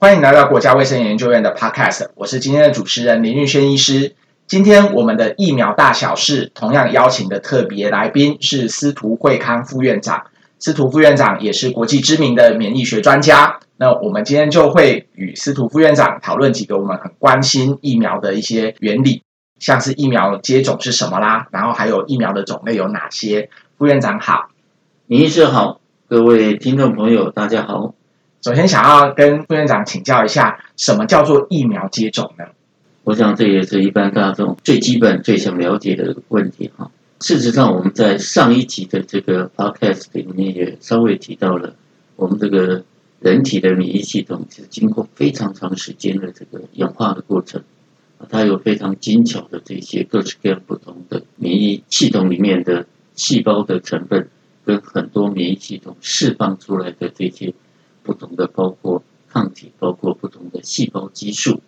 欢迎来到国家卫生研究院的 Podcast，我是今天的主持人林玉轩医师。今天我们的疫苗大小事同样邀请的特别来宾是司徒惠康副院长，司徒副院长也是国际知名的免疫学专家。那我们今天就会与司徒副院长讨论几个我们很关心疫苗的一些原理，像是疫苗接种是什么啦，然后还有疫苗的种类有哪些。副院长好，林医师好，各位听众朋友大家好。首先，想要跟副院长请教一下，什么叫做疫苗接种呢？我想这也是一般大众最基本、最想了解的问题哈。事实上，我们在上一集的这个 podcast 里面也稍微提到了，我们这个人体的免疫系统是经过非常长时间的这个演化的过程，它有非常精巧的这些各式各样不同的免疫系统里面的细胞的成分，跟很多免疫系统释放出来的这些。不同的包括抗体，包括不同的细胞激素，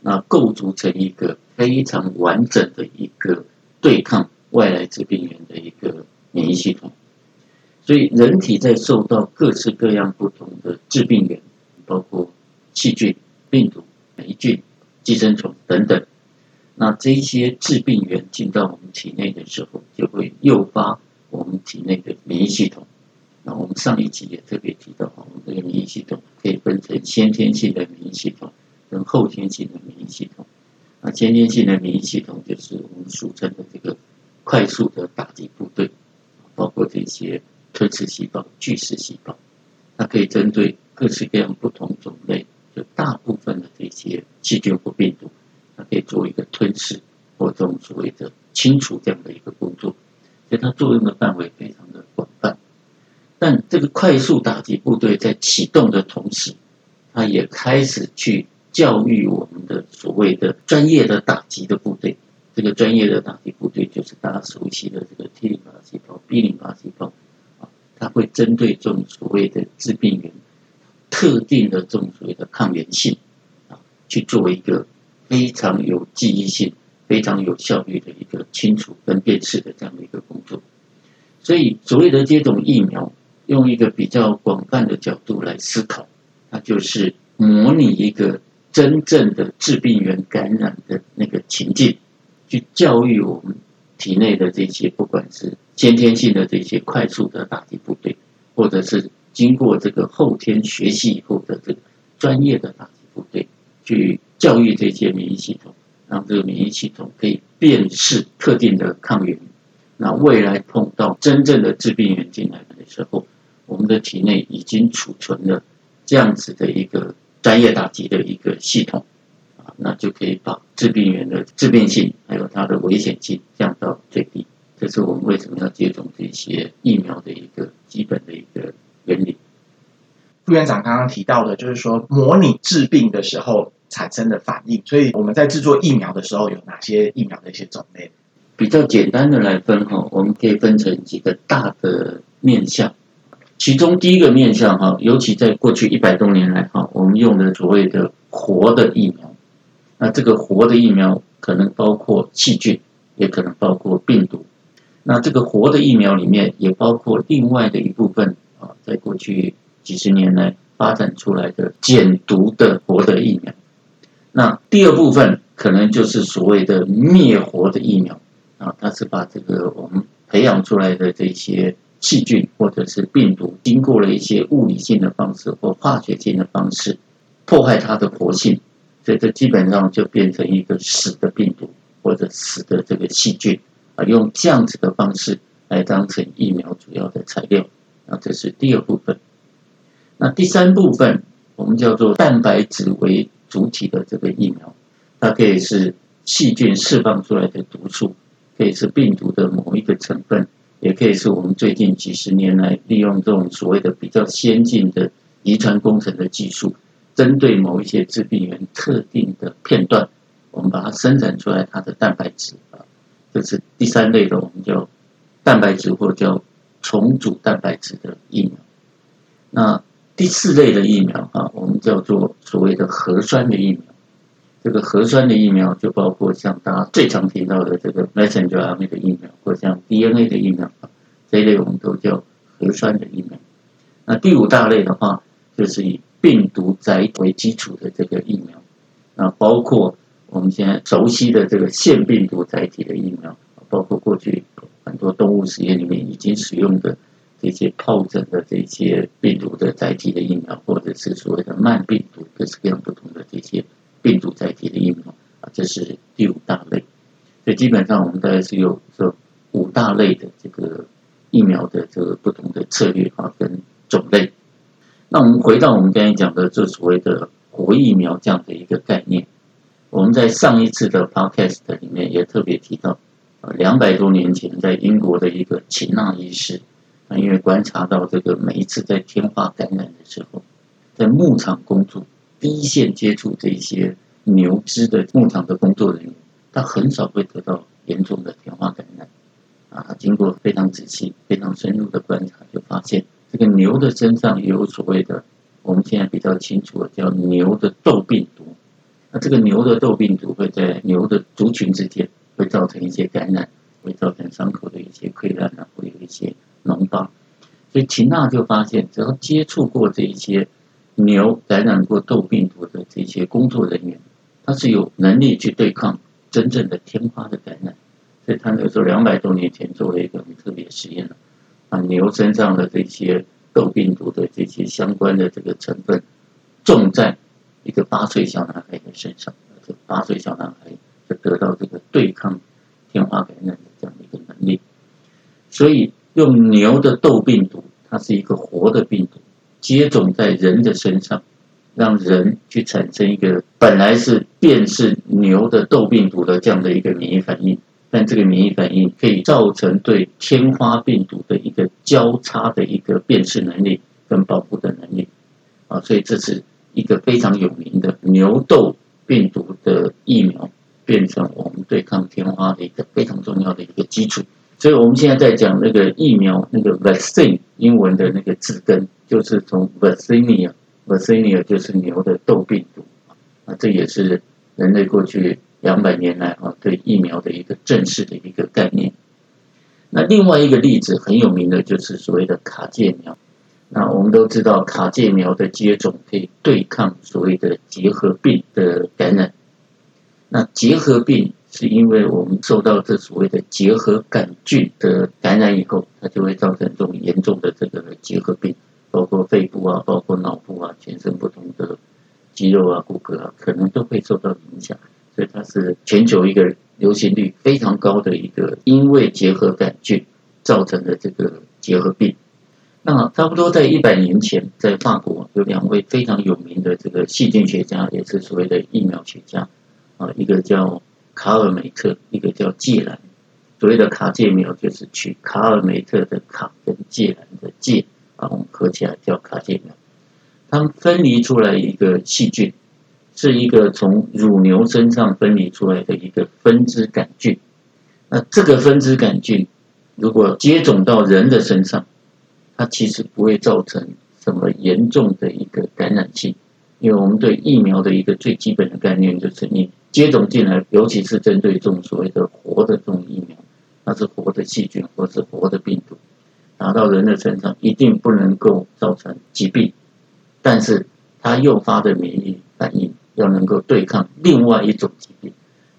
那构筑成一个非常完整的一个对抗外来致病源的一个免疫系统。所以，人体在受到各式各样不同的致病源，包括细菌、病毒、霉菌、寄生虫等等，那这些致病源进到我们体内的时候，就会诱发我们体内的免疫系统。那我们上一集也特别免疫系统可以分成先天性的免疫系统跟后天性的免疫系统。那先天性的免疫系统就是我们俗称的这个快速的打击部队，包括这些吞噬细胞、巨噬细胞，它可以针对各式各样不同种类，就大部分的这些细菌或病毒，它可以做一个吞噬或这种所谓的清除这样的一个工作，所以它作用的范围非常的。但这个快速打击部队在启动的同时，它也开始去教育我们的所谓的专业的打击的部队。这个专业的打击部队就是大家熟悉的这个 T 淋巴细胞、B 淋巴细胞啊，它会针对这种所谓的致病源特定的这种所谓的抗原性啊，去做一个非常有记忆性、非常有效率的一个清除跟辨识的这样的一个工作。所以，所谓的接种疫苗。用一个比较广泛的角度来思考，它就是模拟一个真正的致病源感染的那个情境，去教育我们体内的这些，不管是先天性的这些快速的打击部队，或者是经过这个后天学习以后的这个专业的打击部队，去教育这些免疫系统，让这个免疫系统可以辨识特定的抗原。那未来碰到真正的致病源进来的时候，我们的体内已经储存了这样子的一个专业打击的一个系统啊，那就可以把致病源的致病性还有它的危险性降到最低。这是我们为什么要接种这些疫苗的一个基本的一个原理。副院长刚刚提到的，就是说模拟治病的时候产生的反应，所以我们在制作疫苗的时候有哪些疫苗的一些种类？比较简单的来分哈，我们可以分成几个大的面向。其中第一个面向哈，尤其在过去一百多年来哈，我们用的所谓的活的疫苗，那这个活的疫苗可能包括细菌，也可能包括病毒。那这个活的疫苗里面也包括另外的一部分啊，在过去几十年来发展出来的减毒的活的疫苗。那第二部分可能就是所谓的灭活的疫苗啊，它是把这个我们培养出来的这些。细菌或者是病毒，经过了一些物理性的方式或化学性的方式，破坏它的活性，所以这基本上就变成一个死的病毒或者死的这个细菌啊，用这样子的方式来当成疫苗主要的材料。啊这是第二部分。那第三部分我们叫做蛋白质为主体的这个疫苗，它可以是细菌释放出来的毒素，可以是病毒的某一个成分。也可以是我们最近几十年来利用这种所谓的比较先进的遗传工程的技术，针对某一些致病源特定的片段，我们把它生产出来它的蛋白质啊，这是第三类的，我们叫蛋白质或叫重组蛋白质的疫苗。那第四类的疫苗啊，我们叫做所谓的核酸的疫苗。这个核酸的疫苗就包括像大家最常听到的这个 messenger RNA 的疫苗，或像 DNA 的疫苗，这一类我们都叫核酸的疫苗。那第五大类的话，就是以病毒载为基础的这个疫苗，那包括我们现在熟悉的这个腺病毒载体的疫苗，包括过去很多动物实验里面已经使用的这些疱疹的这些病毒的载体的疫苗，或者是所谓的慢病毒各式各样不同的这些病毒载体的疫苗啊，这是第五大类。所以基本上我们大概是有这五大类的这个疫苗的这个不同的策略啊跟种类。那我们回到我们刚才讲的这所谓的活疫苗这样的一个概念，我们在上一次的 podcast 里面也特别提到，呃，两百多年前在英国的一个秦纳医师，啊，因为观察到这个每一次在天花感染的时候，在牧场工作一线接触这些牛只的牧场的工作人员，他很少会得到严重的天花感染，啊，经过非常仔细、非常深入的观察，就发现。这个牛的身上有所谓的，我们现在比较清楚的叫牛的痘病毒。那这个牛的痘病毒会在牛的族群之间会造成一些感染，会造成伤口的一些溃烂啊，会有一些脓疤。所以秦娜就发现，只要接触过这一些牛感染过痘病毒的这些工作人员，他是有能力去对抗真正的天花的感染。所以他那个时候两百多年前做了一个很特别实验把，牛身上的这些痘病毒的这些相关的这个成分，种在一个八岁小男孩的身上，这八岁小男孩就得到这个对抗天花感染的这样的一个能力。所以用牛的痘病毒，它是一个活的病毒，接种在人的身上，让人去产生一个本来是辨识牛的痘病毒的这样的一个免疫反应。但这个免疫反应可以造成对天花病毒的一个交叉的一个辨识能力跟保护的能力啊，所以这是一个非常有名的牛痘病毒的疫苗，变成我们对抗天花的一个非常重要的一个基础。所以我们现在在讲那个疫苗，那个 vaccine 英文的那个字根就是从 vaccinia，vaccinia 就是牛的痘病毒啊，这也是人类过去。两百年来啊，对疫苗的一个正式的一个概念。那另外一个例子很有名的就是所谓的卡介苗。那我们都知道，卡介苗的接种可以对抗所谓的结核病的感染。那结核病是因为我们受到这所谓的结核杆菌的感染以后，它就会造成这种严重的这个结核病，包括肺部啊，包括脑部啊，全身不同的肌肉啊、骨骼啊，可能都会受到影响。所以它是全球一个流行率非常高的一个，因为结核杆菌造成的这个结核病。那差不多在一百年前，在法国有两位非常有名的这个细菌学家，也是所谓的疫苗学家啊，一个叫卡尔梅特，一个叫介兰。所谓的卡介苗就是取卡尔梅特的卡跟介兰的介啊，我们合起来叫卡介苗。他们分离出来一个细菌。是一个从乳牛身上分离出来的一个分支杆菌，那这个分支杆菌如果接种到人的身上，它其实不会造成什么严重的一个感染性，因为我们对疫苗的一个最基本的概念就是，你接种进来，尤其是针对这种所谓的活的这种疫苗，它是活的细菌或是活的病毒，打到人的身上一定不能够造成疾病，但是它诱发的免疫反应。要能够对抗另外一种疾病，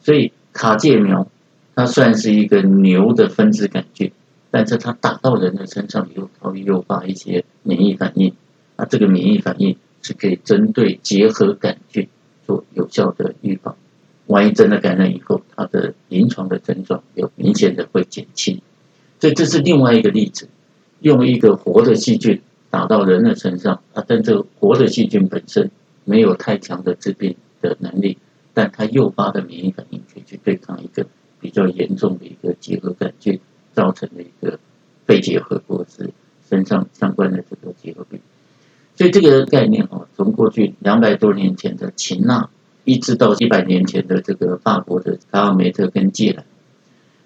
所以卡介苗它算是一个牛的分支杆菌，但是它打到人的身上以后，它会诱发一些免疫反应。那这个免疫反应是可以针对结核杆菌做有效的预防。万一真的感染以后，它的临床的症状有明显的会减轻。所以这是另外一个例子，用一个活的细菌打到人的身上啊，但这个活的细菌本身。没有太强的致病的能力，但它诱发的免疫反应可以去对抗一个比较严重的一个结核杆菌造成的一个肺结核或者是身上相关的这个结核病。所以这个概念啊，从过去两百多年前的秦纳，一直到一百年前的这个法国的卡尔梅特跟介兰，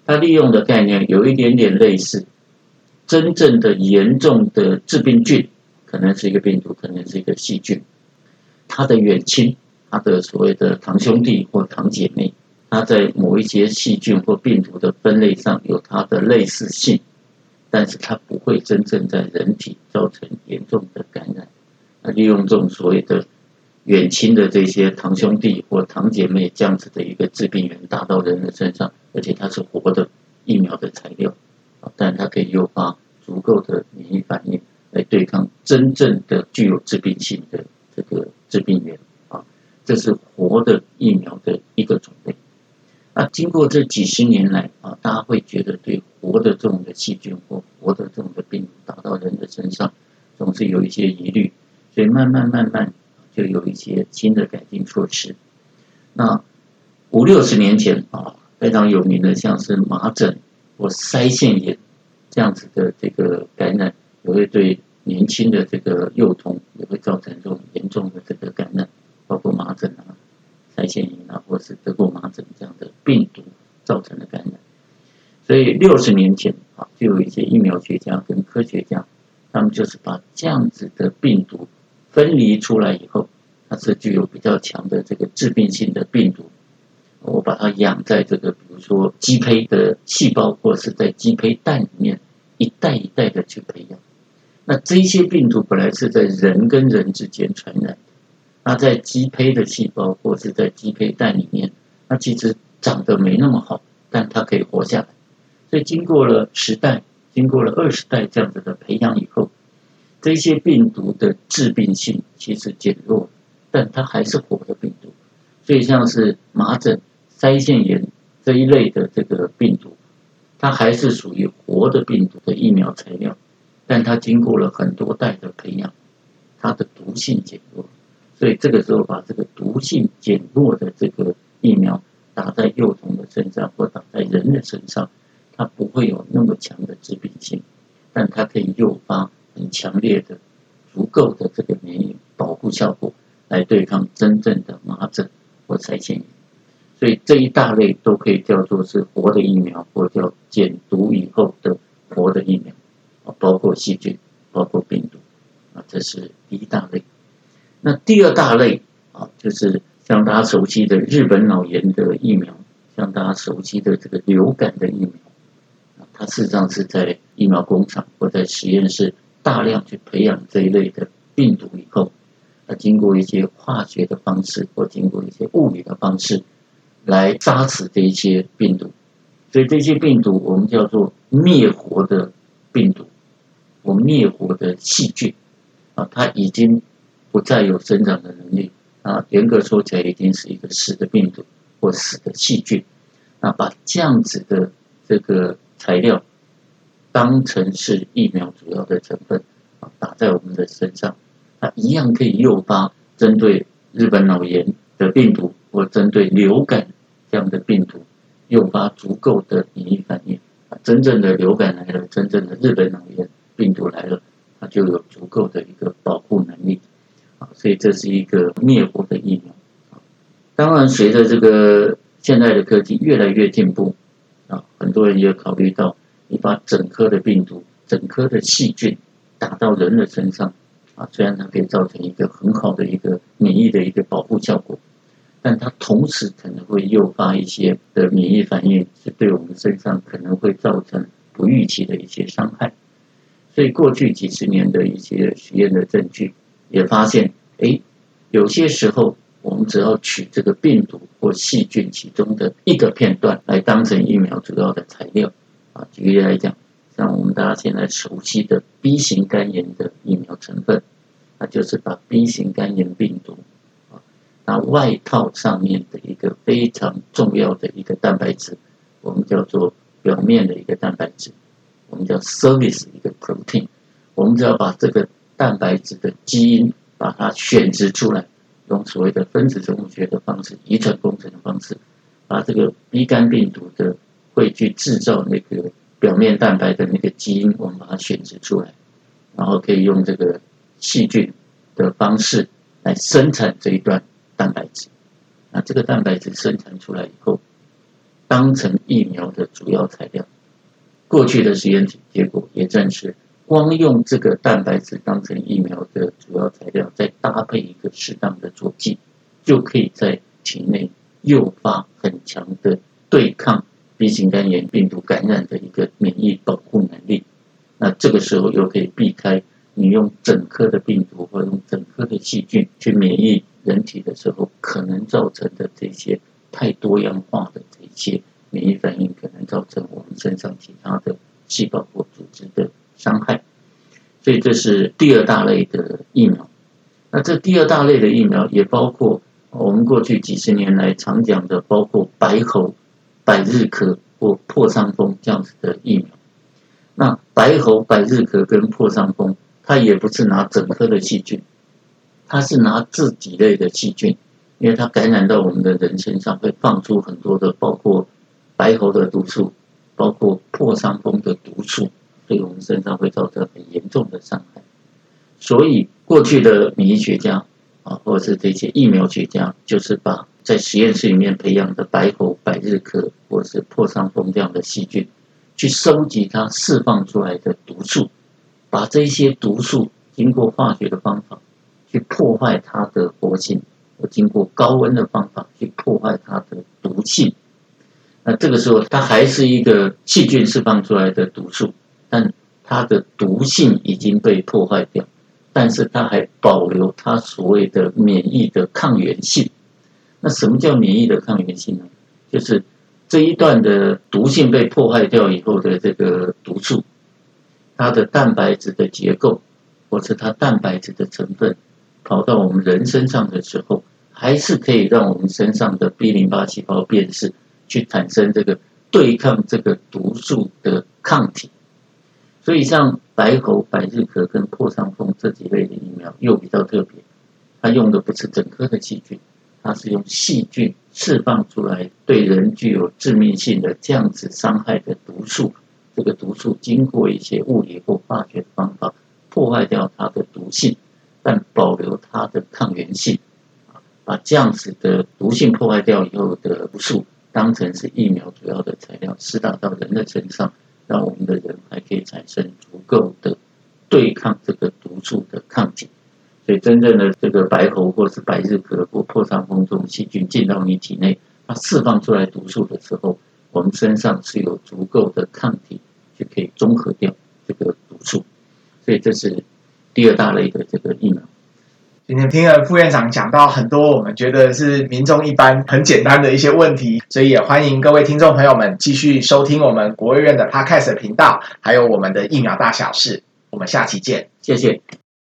他利用的概念有一点点类似，真正的严重的致病菌可能是一个病毒，可能是一个细菌。它的远亲，它的所谓的堂兄弟或堂姐妹，他在某一些细菌或病毒的分类上有它的类似性，但是它不会真正在人体造成严重的感染，利用这种所谓的远亲的这些堂兄弟或堂姐妹这样子的一个致病源打到人的身上，而且它是活的疫苗的材料，啊，但它可以诱发足够的免疫反应来对抗真正的具有致病性的这个致病源，啊，这是活的疫苗的一个种类。那经过这几十年来啊，大家会觉得对活的这种的细菌或活的这种的病毒打到人的身上，总是有一些疑虑，所以慢慢慢慢就有一些新的改进措施。那五六十年前啊，非常有名的像是麻疹或腮腺炎这样子的这个感染，也会对年轻的这个幼童也会造成这种严重的这个感染，包括麻疹啊。腮腺炎啊，或是得过麻疹这样的病毒造成的感染，所以六十年前啊，就有一些疫苗学家跟科学家，他们就是把这样子的病毒分离出来以后，它是具有比较强的这个致病性的病毒，我把它养在这个比如说鸡胚的细胞，或是在鸡胚蛋里面一代一代的去培养，那这些病毒本来是在人跟人之间传染。那在鸡胚的细胞或是在鸡胚蛋里面，它其实长得没那么好，但它可以活下来。所以经过了十代，经过了二十代这样子的培养以后，这些病毒的致病性其实减弱，但它还是活的病毒。所以像是麻疹、腮腺炎这一类的这个病毒，它还是属于活的病毒的疫苗材料，但它经过了很多代的培养，它的毒性减弱。所以这个时候，把这个毒性减弱的这个疫苗打在幼童的身上，或打在人的身上，它不会有那么强的致病性，但它可以诱发很强烈的、足够的这个免疫保护效果，来对抗真正的麻疹或腮腺炎。所以这一大类都可以叫做是活的疫苗，或叫减毒以后的活的疫苗，啊，包括细菌，包括病毒，啊，这是第一大类。那第二大类啊，就是像大家熟悉的日本脑炎的疫苗，像大家熟悉的这个流感的疫苗，它事实上是在疫苗工厂或在实验室大量去培养这一类的病毒以后，啊经过一些化学的方式或经过一些物理的方式来杀死这一些病毒，所以这些病毒我们叫做灭活的病毒，或灭活的细菌啊，它已经。不再有生长的能力啊，严格说起来，已经是一个死的病毒或死的细菌。那把这样子的这个材料当成是疫苗主要的成分啊，打在我们的身上，它一样可以诱发针对日本脑炎的病毒或针对流感这样的病毒，诱发足够的免疫反应。真正的流感来了，真正的日本脑炎病毒来了，它就有足够的一个保护能力。啊，所以这是一个灭活的疫苗。当然，随着这个现在的科技越来越进步，啊，很多人也考虑到，你把整颗的病毒、整颗的细菌打到人的身上，啊，虽然它可以造成一个很好的一个免疫的一个保护效果，但它同时可能会诱发一些的免疫反应，是对我们身上可能会造成不预期的一些伤害。所以，过去几十年的一些实验的证据。也发现，哎，有些时候我们只要取这个病毒或细菌其中的一个片段来当成疫苗主要的材料，啊，举例来讲，像我们大家现在熟悉的 B 型肝炎的疫苗成分，那就是把 B 型肝炎病毒，啊，那外套上面的一个非常重要的一个蛋白质，我们叫做表面的一个蛋白质，我们叫 surface 一个 protein，我们只要把这个。蛋白质的基因，把它选择出来，用所谓的分子生物学的方式、遗传工程的方式，把这个 B 肝病毒的会去制造那个表面蛋白的那个基因，我们把它选择出来，然后可以用这个细菌的方式来生产这一段蛋白质。那这个蛋白质生产出来以后，当成疫苗的主要材料。过去的实验结果也证实。光用这个蛋白质当成疫苗的主要材料，再搭配一个适当的佐剂，就可以在体内诱发很强的对抗 B 型肝炎病毒感染的一个免疫保护能力。那这个时候又可以避开你用整颗的病毒或用整颗的细菌去免疫人体的时候，可能造成的这些太多样化的这些免疫反应，可能造成我们身上其他的细胞或组织的伤害。所以这是第二大类的疫苗。那这第二大类的疫苗也包括我们过去几十年来常讲的，包括白喉、百日咳或破伤风这样子的疫苗。那白喉、百日咳跟破伤风，它也不是拿整颗的细菌，它是拿自己类的细菌，因为它感染到我们的人身上，会放出很多的，包括白喉的毒素，包括破伤风的毒素，对我们身上会造成很严重的伤害。所以，过去的免疫学家啊，或者是这些疫苗学家，就是把在实验室里面培养的白喉、百日咳或者是破伤风这样的细菌，去收集它释放出来的毒素，把这些毒素经过化学的方法去破坏它的活性，或经过高温的方法去破坏它的毒性。那这个时候，它还是一个细菌释放出来的毒素，但它的毒性已经被破坏掉。但是它还保留它所谓的免疫的抗原性。那什么叫免疫的抗原性呢？就是这一段的毒性被破坏掉以后的这个毒素，它的蛋白质的结构，或者它蛋白质的成分，跑到我们人身上的时候，还是可以让我们身上的 B 淋巴细胞辨识，去产生这个对抗这个毒素的抗体。所以像白喉、百日咳跟破伤风这几类的疫苗又比较特别，它用的不是整颗的细菌，它是用细菌释放出来对人具有致命性的这样子伤害的毒素。这个毒素经过一些物理或化学方法破坏掉它的毒性，但保留它的抗原性，把这样子的毒性破坏掉以后的毒素当成是疫苗主要的材料，施打到人的身上。让我们的人还可以产生足够的对抗这个毒素的抗体，所以真正的这个白喉或是白日咳或破伤风这种细菌进到你体内，它释放出来毒素的时候，我们身上是有足够的抗体就可以中和掉这个毒素，所以这是第二大类的这个疫苗。今天听了副院长讲到很多我们觉得是民众一般很简单的一些问题，所以也欢迎各位听众朋友们继续收听我们国卫院的 Podcast 频道，还有我们的疫苗大小事。我们下期见，谢谢。